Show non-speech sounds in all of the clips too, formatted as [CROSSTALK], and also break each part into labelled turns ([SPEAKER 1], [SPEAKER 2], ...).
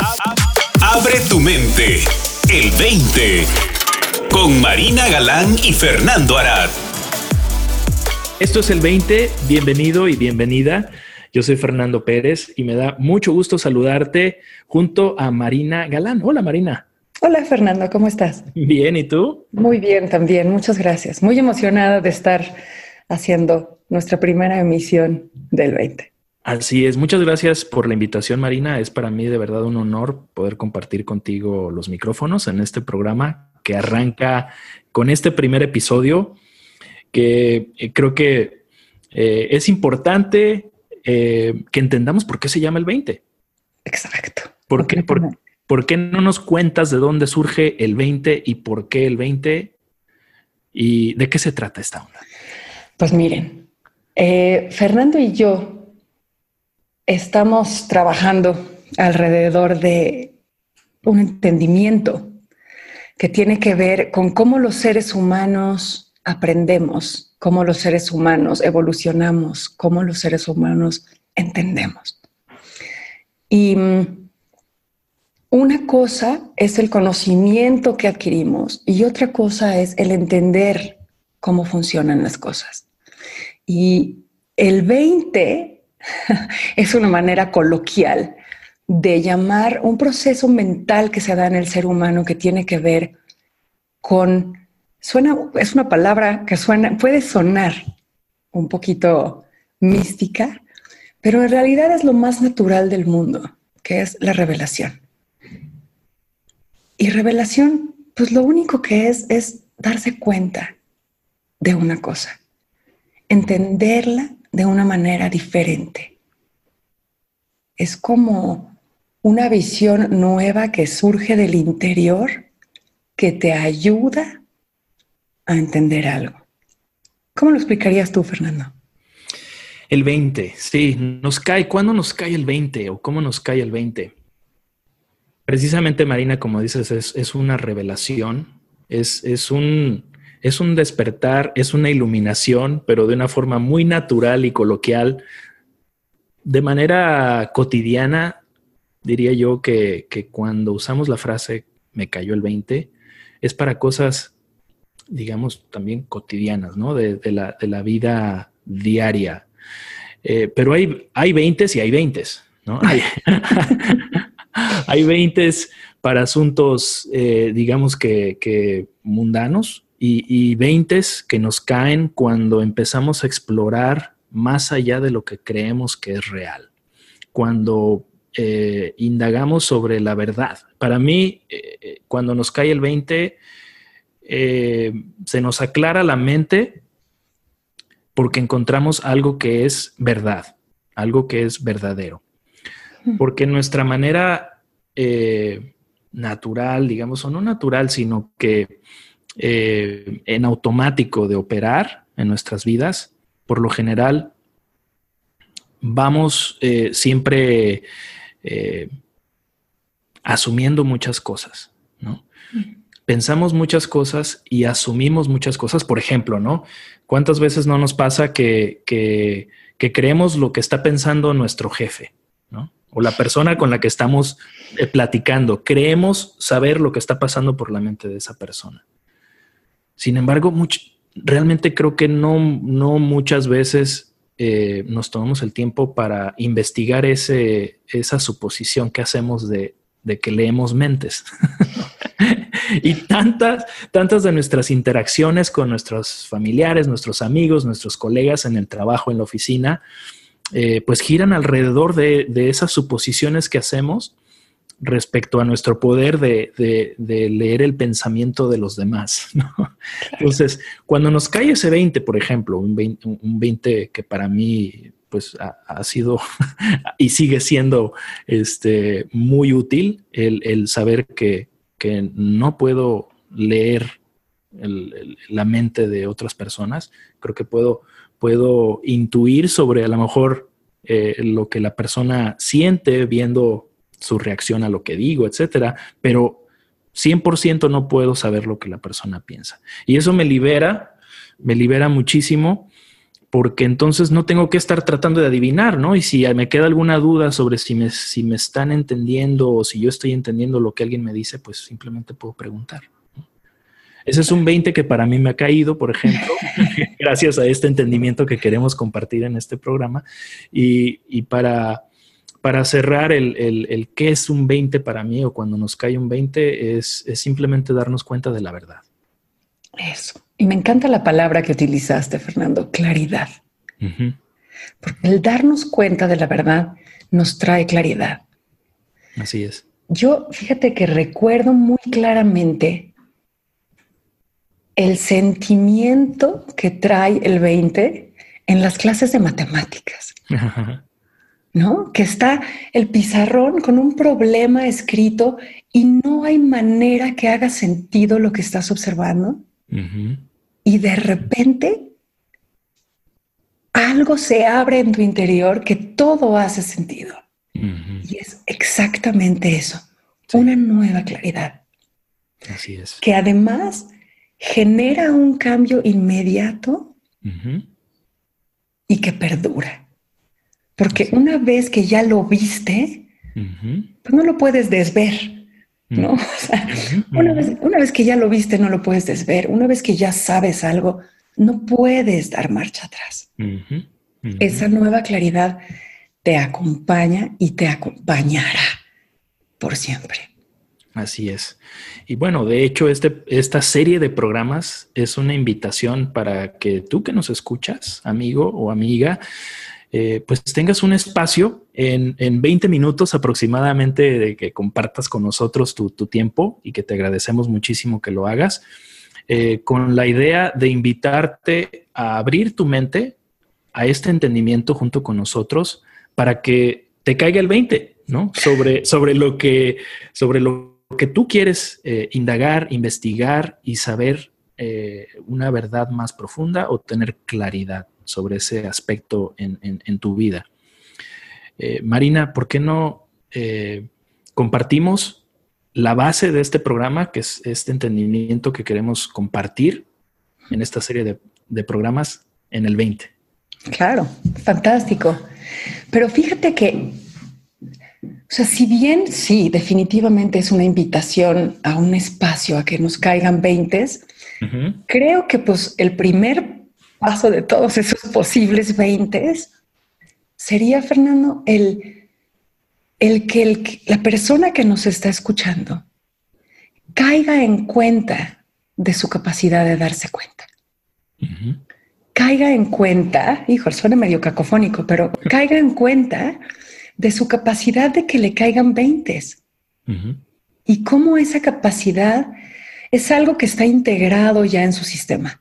[SPEAKER 1] Abre tu mente. El 20. Con Marina Galán y Fernando Arad.
[SPEAKER 2] Esto es el 20. Bienvenido y bienvenida. Yo soy Fernando Pérez y me da mucho gusto saludarte junto a Marina Galán. Hola Marina.
[SPEAKER 3] Hola Fernando, ¿cómo estás?
[SPEAKER 2] Bien, ¿y tú?
[SPEAKER 3] Muy bien también, muchas gracias. Muy emocionada de estar haciendo nuestra primera emisión del 20.
[SPEAKER 2] Así es, muchas gracias por la invitación Marina. Es para mí de verdad un honor poder compartir contigo los micrófonos en este programa que arranca con este primer episodio que eh, creo que eh, es importante eh, que entendamos por qué se llama el 20.
[SPEAKER 3] Exacto.
[SPEAKER 2] ¿Por qué, por, qué no nos cuentas de dónde surge el 20 y por qué el 20 y de qué se trata esta onda?
[SPEAKER 3] Pues miren, Fernando y yo estamos trabajando alrededor de un entendimiento que tiene que ver con cómo los seres humanos aprendemos, cómo los seres humanos evolucionamos, cómo los seres humanos entendemos. Y mm, una cosa es el conocimiento que adquirimos y otra cosa es el entender cómo funcionan las cosas. Y el 20 [LAUGHS] es una manera coloquial de llamar un proceso mental que se da en el ser humano que tiene que ver con, suena, es una palabra que suena, puede sonar un poquito mística, pero en realidad es lo más natural del mundo, que es la revelación. Y revelación, pues lo único que es es darse cuenta de una cosa, entenderla de una manera diferente. Es como una visión nueva que surge del interior que te ayuda a entender algo. ¿Cómo lo explicarías tú, Fernando?
[SPEAKER 2] El 20, sí, nos cae. ¿Cuándo nos cae el 20 o cómo nos cae el 20? Precisamente, Marina, como dices, es, una revelación, es, es un, es un despertar, es una iluminación, pero de una forma muy natural y coloquial. De manera cotidiana, diría yo que, cuando usamos la frase me cayó el 20, es para cosas, digamos, también cotidianas, ¿no? De, la, vida diaria. Eh, pero hay, hay 20 y hay 20, ¿no? [LAUGHS] Hay, [LAUGHS] hay 20 para asuntos, eh, digamos que mundanos, y, veintes que nos caen cuando empezamos a explorar más allá de lo que creemos que es real, cuando eh, indagamos sobre la verdad. Para mí, eh, eh, cuando nos cae el 20, se nos aclara la mente porque encontramos algo que es verdad, algo que es verdadero. Porque nuestra manera natural, digamos, o no natural, sino que eh, en automático de operar en nuestras vidas, por lo general vamos eh, siempre eh, asumiendo muchas cosas. Pensamos muchas cosas y asumimos muchas cosas. Por ejemplo. ¿Cuántas veces no nos pasa que, creemos lo que está pensando nuestro jefe. O la persona con la que estamos platicando. Creemos saber lo que está pasando por la mente de esa persona. Sin embargo, realmente creo que no, no muchas veces eh, nos tomamos el tiempo para investigar ese, esa suposición que hacemos de, que leemos mentes. [LAUGHS] y tantas, tantas de nuestras interacciones con nuestros familiares, nuestros amigos, nuestros colegas en el trabajo, en la oficina, eh, pues giran alrededor de, de, esas suposiciones que hacemos respecto a nuestro poder de, leer el pensamiento de los demás. [LAUGHS] Entonces, cuando nos cae ese 20, por ejemplo, un 20, que para mí pues ha, sido [LAUGHS] y sigue siendo este, muy útil el, saber que, no puedo leer la mente de otras personas. Creo que puedo, puedo intuir sobre a lo mejor eh, lo que la persona siente viendo su reacción a lo que digo, etcétera, pero 100% no puedo saber lo que la persona piensa. Y eso me libera, me libera muchísimo porque entonces no tengo que estar tratando de adivinar, ¿no? Y si me queda alguna duda sobre si me, si me están entendiendo o si yo estoy entendiendo lo que alguien me dice, pues simplemente puedo preguntar. Ese es un 20 que para mí me ha caído, por ejemplo, [LAUGHS] gracias a este entendimiento que queremos compartir en este programa. Y, para, para cerrar, el, el, qué es un 20 para mí o cuando nos cae un 20 es, es simplemente darnos cuenta de la verdad.
[SPEAKER 3] Eso. Y me encanta la palabra que utilizaste, Fernando, claridad. Porque el darnos cuenta de la verdad nos trae claridad.
[SPEAKER 2] Así es.
[SPEAKER 3] Yo, fíjate que recuerdo muy claramente el sentimiento que trae el 20 en las clases de matemáticas. ¿No? Que está el pizarrón con un problema escrito y no hay manera que haga sentido lo que estás observando y de repente algo se abre en tu interior que todo hace sentido. Y es exactamente eso, una nueva claridad.
[SPEAKER 2] Así es.
[SPEAKER 3] Que además genera un cambio inmediato y que perdura. Porque una vez que ya lo viste, pues no lo puedes desver. ¿no? [LAUGHS] una, vez, que ya lo viste, no lo puedes desver. Una vez que ya sabes algo, no puedes dar marcha atrás. Esa nueva claridad te acompaña y te acompañará por siempre.
[SPEAKER 2] Así es. Y bueno, de hecho, este, esta serie de programas es una invitación para que tú que nos escuchas, amigo o amiga, eh, pues tengas un espacio en, 20 minutos aproximadamente de que compartas con nosotros tu, tiempo y que te agradecemos muchísimo que lo hagas, eh, con la idea de invitarte a abrir tu mente a este entendimiento junto con nosotros para que te caiga el 20, ¿no? Sobre, sobre, lo, que, sobre lo que tú quieres eh, indagar, investigar y saber una verdad más profunda o tener claridad sobre ese aspecto en, tu vida. Eh, Marina, ¿por qué no eh, compartimos la base de este programa, que es este entendimiento que queremos compartir en esta serie de, de programas en el 20?
[SPEAKER 3] Claro, fantástico. Pero fíjate que o sea, si bien sí, definitivamente es una invitación a un espacio a que nos caigan veintes, creo que pues el primer paso de todos esos posibles 20 sería, Fernando, el, el que la persona que nos está escuchando caiga en cuenta de su capacidad de darse cuenta. Caiga en cuenta, hijo, suena medio cacofónico, pero [LAUGHS] caiga en cuenta de su capacidad de que le caigan 20 y cómo esa capacidad es algo que está integrado ya en su sistema.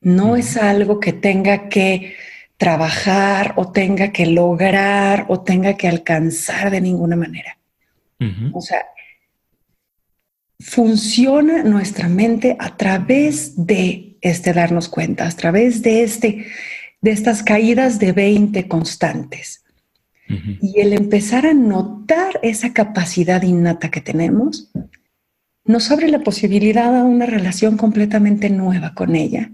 [SPEAKER 3] No es algo que tenga que trabajar o tenga que lograr o tenga que alcanzar de ninguna manera. O sea, funciona nuestra mente a través de este darnos cuenta, a través de este de estas caídas de 20 constantes. Y el empezar a notar esa capacidad innata que tenemos nos abre la posibilidad a una relación completamente nueva con ella,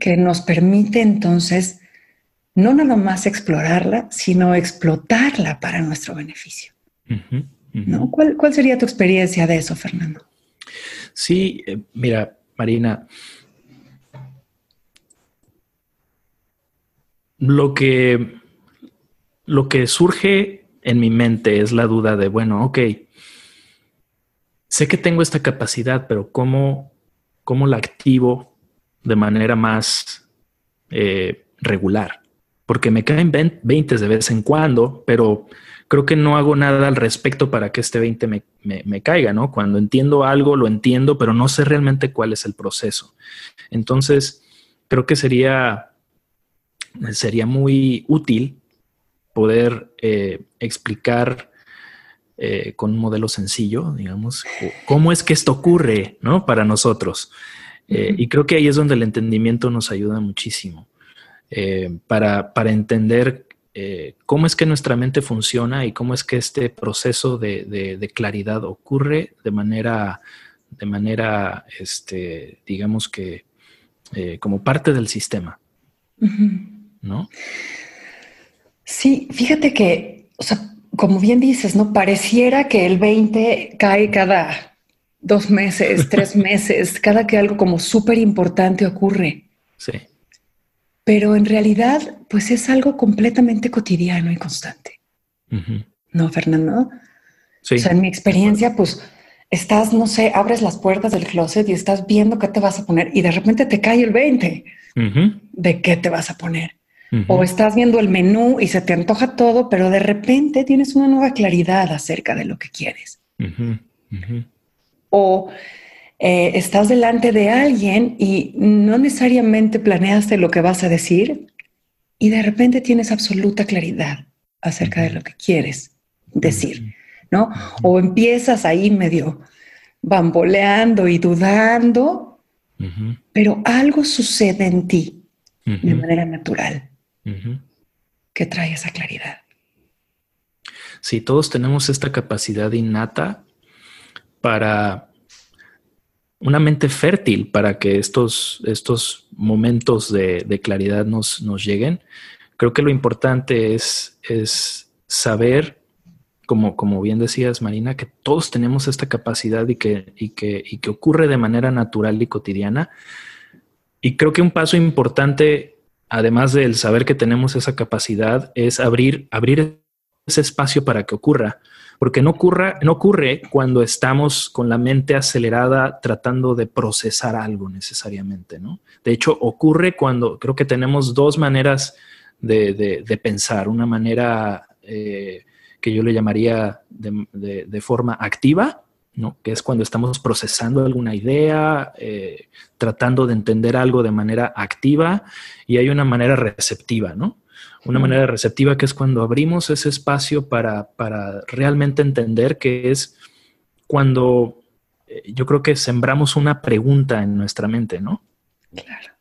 [SPEAKER 3] que nos permite entonces no nada más explorarla, sino explotarla para nuestro beneficio. ¿No? ¿Cuál, sería tu experiencia de eso, Fernando?
[SPEAKER 2] Sí, eh, mira, Marina, lo que, lo que surge en mi mente es la duda de, bueno, ok, sé que tengo esta capacidad, pero ¿cómo, cómo la activo de manera más eh, regular, porque me caen 20 de vez en cuando, pero creo que no hago nada al respecto para que este 20 me, me, caiga, ¿no? Cuando entiendo algo, lo entiendo, pero no sé realmente cuál es el proceso. Entonces, creo que sería, sería muy útil poder eh, explicar eh, con un modelo sencillo, digamos, cómo es que esto ocurre, ¿no? Para nosotros. Eh, y creo que ahí es donde el entendimiento nos ayuda muchísimo eh, para, entender eh, cómo es que nuestra mente funciona y cómo es que este proceso de, claridad ocurre de manera, de manera este, digamos que como parte del sistema. ¿no?
[SPEAKER 3] Sí, fíjate que, o sea, como bien dices, ¿no? Pareciera que el 20 cae cada dos meses, [LAUGHS] tres meses, cada que algo como súper importante ocurre.
[SPEAKER 2] Sí.
[SPEAKER 3] Pero en realidad, pues es algo completamente cotidiano y constante. ¿No, Fernando? Sí. O sea, en mi experiencia, pues estás, no sé, abres las puertas del closet y estás viendo qué te vas a poner y de repente te cae el 20 de qué te vas a poner. O estás viendo el menú y se te antoja todo, pero de repente tienes una nueva claridad acerca de lo que quieres. O eh, estás delante de alguien y no necesariamente planeaste lo que vas a decir y de repente tienes absoluta claridad acerca de lo que quieres decir, ¿no? O empiezas ahí medio bamboleando y dudando, pero algo sucede en ti de manera natural que trae esa claridad.
[SPEAKER 2] Sí, todos tenemos esta capacidad innata para una mente fértil para que estos, estos momentos de, claridad nos, nos, lleguen. Creo que lo importante es, es saber, como, como bien decías, Marina, que todos tenemos esta capacidad y que, y que, y que ocurre de manera natural y cotidiana. Y creo que un paso importante además del saber que tenemos esa capacidad, es abrir, abrir ese espacio para que ocurra. Porque no, ocurra, no ocurre cuando estamos con la mente acelerada tratando de procesar algo necesariamente, ¿no? De hecho, ocurre cuando creo que tenemos dos maneras de, pensar. Una manera eh, que yo le llamaría de forma activa que es cuando estamos procesando alguna idea, eh, tratando de entender algo de manera activa y hay una manera receptiva, ¿no? Una manera receptiva que es cuando abrimos ese espacio para, realmente entender que es cuando eh, yo creo que sembramos una pregunta en nuestra mente, ¿no?
[SPEAKER 3] Claro.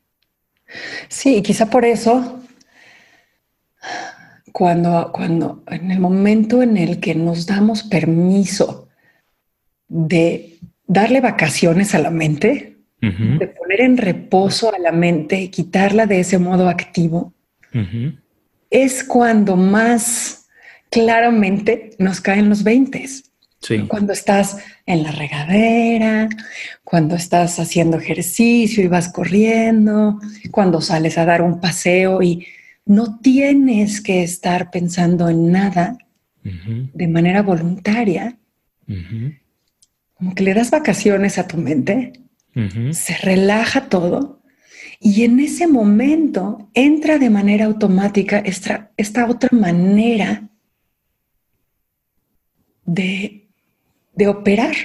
[SPEAKER 3] Sí, quizá por eso, cuando, cuando en el momento en el que nos damos permiso de darle vacaciones a la mente, de poner en reposo a la mente, quitarla de ese modo activo, es cuando más claramente nos caen los 20. Cuando estás en la regadera, cuando estás haciendo ejercicio y vas corriendo, cuando sales a dar un paseo y no tienes que estar pensando en nada de manera voluntaria. Como que le das vacaciones a tu mente, se relaja todo y en ese momento entra de manera automática esta, esta otra manera de, operar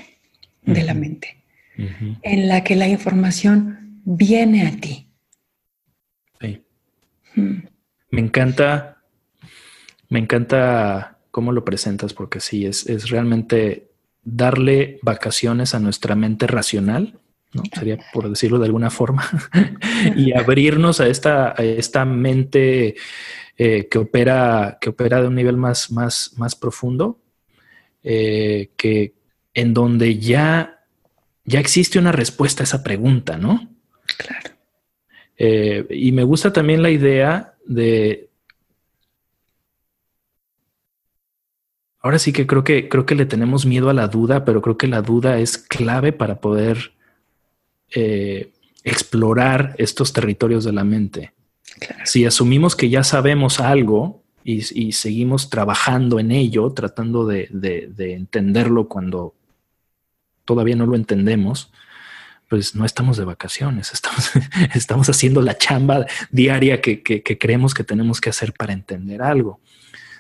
[SPEAKER 3] de la mente, en la que la información viene a ti.
[SPEAKER 2] Me encanta, me encanta cómo lo presentas, porque sí, es, es realmente darle vacaciones a nuestra mente racional, ¿no? Sería por decirlo de alguna forma, [LAUGHS] y abrirnos a esta, esta mente eh, que, opera, que opera de un nivel más, más, más profundo, eh, que en donde ya, ya existe una respuesta a esa pregunta, ¿no?
[SPEAKER 3] Claro.
[SPEAKER 2] Eh, y me gusta también la idea de, Ahora sí que creo que creo que le tenemos miedo a la duda, pero creo que la duda es clave para poder eh, explorar estos territorios de la mente. Si asumimos que ya sabemos algo y, seguimos trabajando en ello, tratando de, entenderlo cuando todavía no lo entendemos, pues no estamos de vacaciones, [LAUGHS] estamos, estamos haciendo la chamba diaria que, creemos que tenemos que hacer para entender algo.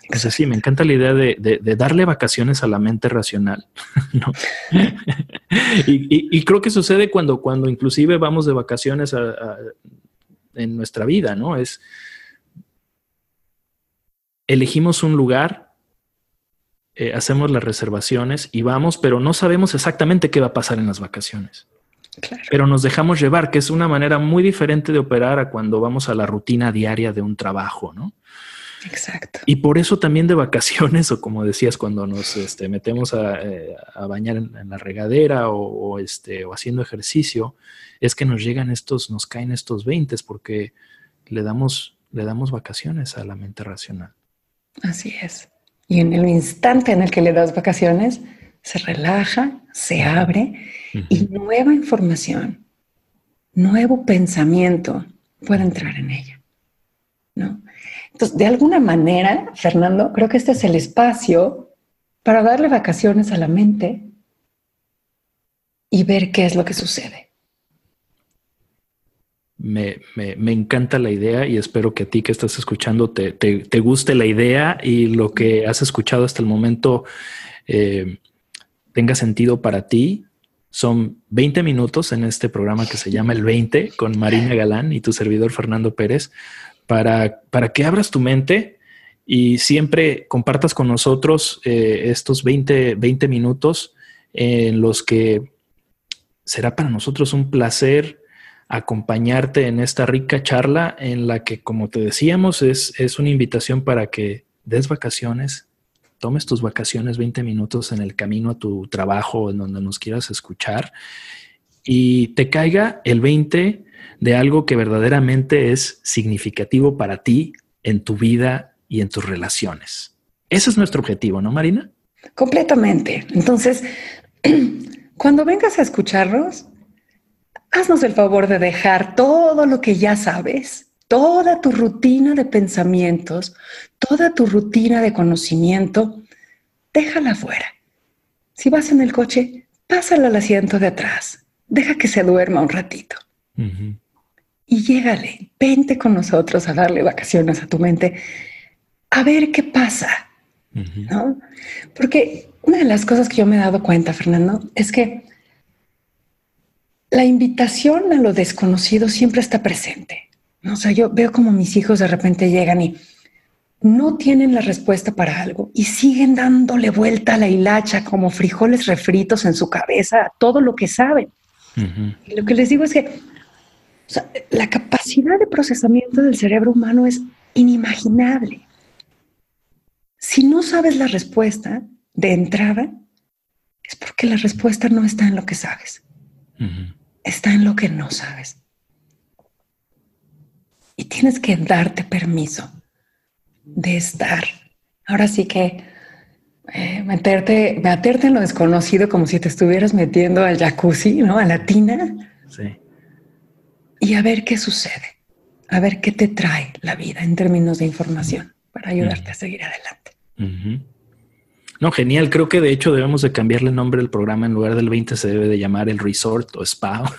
[SPEAKER 2] Entonces sí, me encanta la idea de, darle vacaciones a la mente racional. [LAUGHS] [LAUGHS] [LAUGHS] y, creo que sucede cuando, cuando inclusive vamos de vacaciones en nuestra vida, ¿no? Es elegimos un lugar, eh, hacemos las reservaciones y vamos, pero no sabemos exactamente qué va a pasar en las vacaciones. Pero nos dejamos llevar, que es una manera muy diferente de operar a cuando vamos a la rutina diaria de un trabajo, ¿no?
[SPEAKER 3] Exacto.
[SPEAKER 2] Y por eso también de vacaciones, o como decías, cuando nos este, metemos a, eh, bañar en, la regadera o, este, o haciendo ejercicio, es que nos llegan estos, nos caen estos 20 porque le damos le damos vacaciones a la mente racional.
[SPEAKER 3] Así es. Y en el instante en el que le das vacaciones, se relaja, se abre y nueva información, nuevo pensamiento puede entrar en ella. ¿no? Entonces, de alguna manera, Fernando, creo que este es el espacio para darle vacaciones a la mente y ver qué es lo que sucede.
[SPEAKER 2] Me, encanta la idea y espero que a ti que estás escuchando te, guste la idea y lo que has escuchado hasta el momento eh, tenga sentido para ti. Son 20 minutos en este programa que se llama El 20 con Marina Galán y tu servidor Fernando Pérez para, para que abras tu mente y siempre compartas con nosotros eh, estos 20, 20 minutos en los que será para nosotros un placer acompañarte en esta rica charla en la que, como te decíamos, es, es una invitación para que des vacaciones, tomes tus vacaciones 20 minutos en el camino a tu trabajo, en donde nos quieras escuchar, y te caiga el 20 de algo que verdaderamente es significativo para ti en tu vida y en tus relaciones. Ese es nuestro objetivo, ¿no, Marina?
[SPEAKER 3] Completamente. Entonces, [CLEARS THROAT] cuando vengas a escucharnos, haznos el favor de dejar todo lo que ya sabes, toda tu rutina de pensamientos, toda tu rutina de conocimiento, déjala fuera. Si vas en el coche, pásala al asiento de atrás, deja que se duerma un ratito. Y llégale, vente con nosotros a darle vacaciones a tu mente, a ver qué pasa. Porque una de las cosas que yo me he dado cuenta, Fernando, es que la invitación a lo desconocido siempre está presente. O sea, yo veo como mis hijos de repente llegan y no tienen la respuesta para algo y siguen dándole vuelta a la hilacha como frijoles refritos en su cabeza a todo lo que saben. Y lo que les digo es que la capacidad de procesamiento del cerebro humano es inimaginable. Si no sabes la respuesta de entrada, es porque la respuesta no está en lo que sabes está en lo que no sabes. Y tienes que darte permiso de estar. Ahora sí que eh, meterte, meterte en lo desconocido como si te estuvieras metiendo al jacuzzi, ¿no? A la tina. Sí. Y a ver qué sucede. A ver qué te trae la vida en términos de información para ayudarte a seguir adelante.
[SPEAKER 2] No, genial. Creo que de hecho debemos de cambiarle el nombre del programa. En lugar del 20 se debe de llamar el resort o spa. [LAUGHS]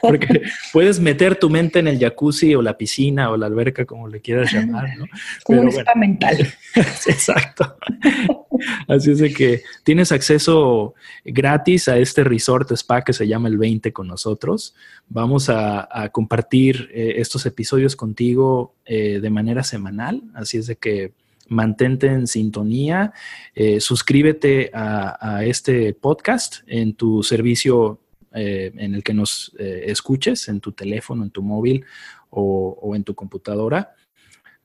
[SPEAKER 2] Porque puedes meter tu mente en el jacuzzi o la piscina o la alberca, como le quieras llamar, ¿no?
[SPEAKER 3] Como un spa mental. [LAUGHS]
[SPEAKER 2] Exacto. Así es de que tienes acceso gratis a este resort spa que se llama el 20 con nosotros. Vamos a, compartir eh, estos episodios contigo eh, de manera semanal. Así es de que mantente en sintonía, eh, suscríbete a, este podcast en tu servicio eh, en el que nos eh, escuches, en tu teléfono, en tu móvil o, en tu computadora.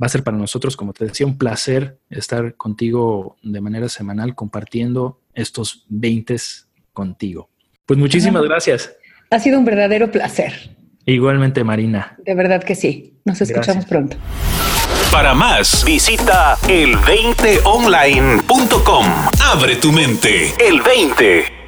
[SPEAKER 2] Va a ser para nosotros, como te decía, un placer estar contigo de manera semanal compartiendo estos 20 contigo. Pues muchísimas gracias.
[SPEAKER 3] Ha sido un verdadero placer.
[SPEAKER 2] Igualmente, Marina.
[SPEAKER 3] De verdad que sí. Nos escuchamos pronto.
[SPEAKER 1] Para más, visita el20online.com. Abre tu mente. El 20.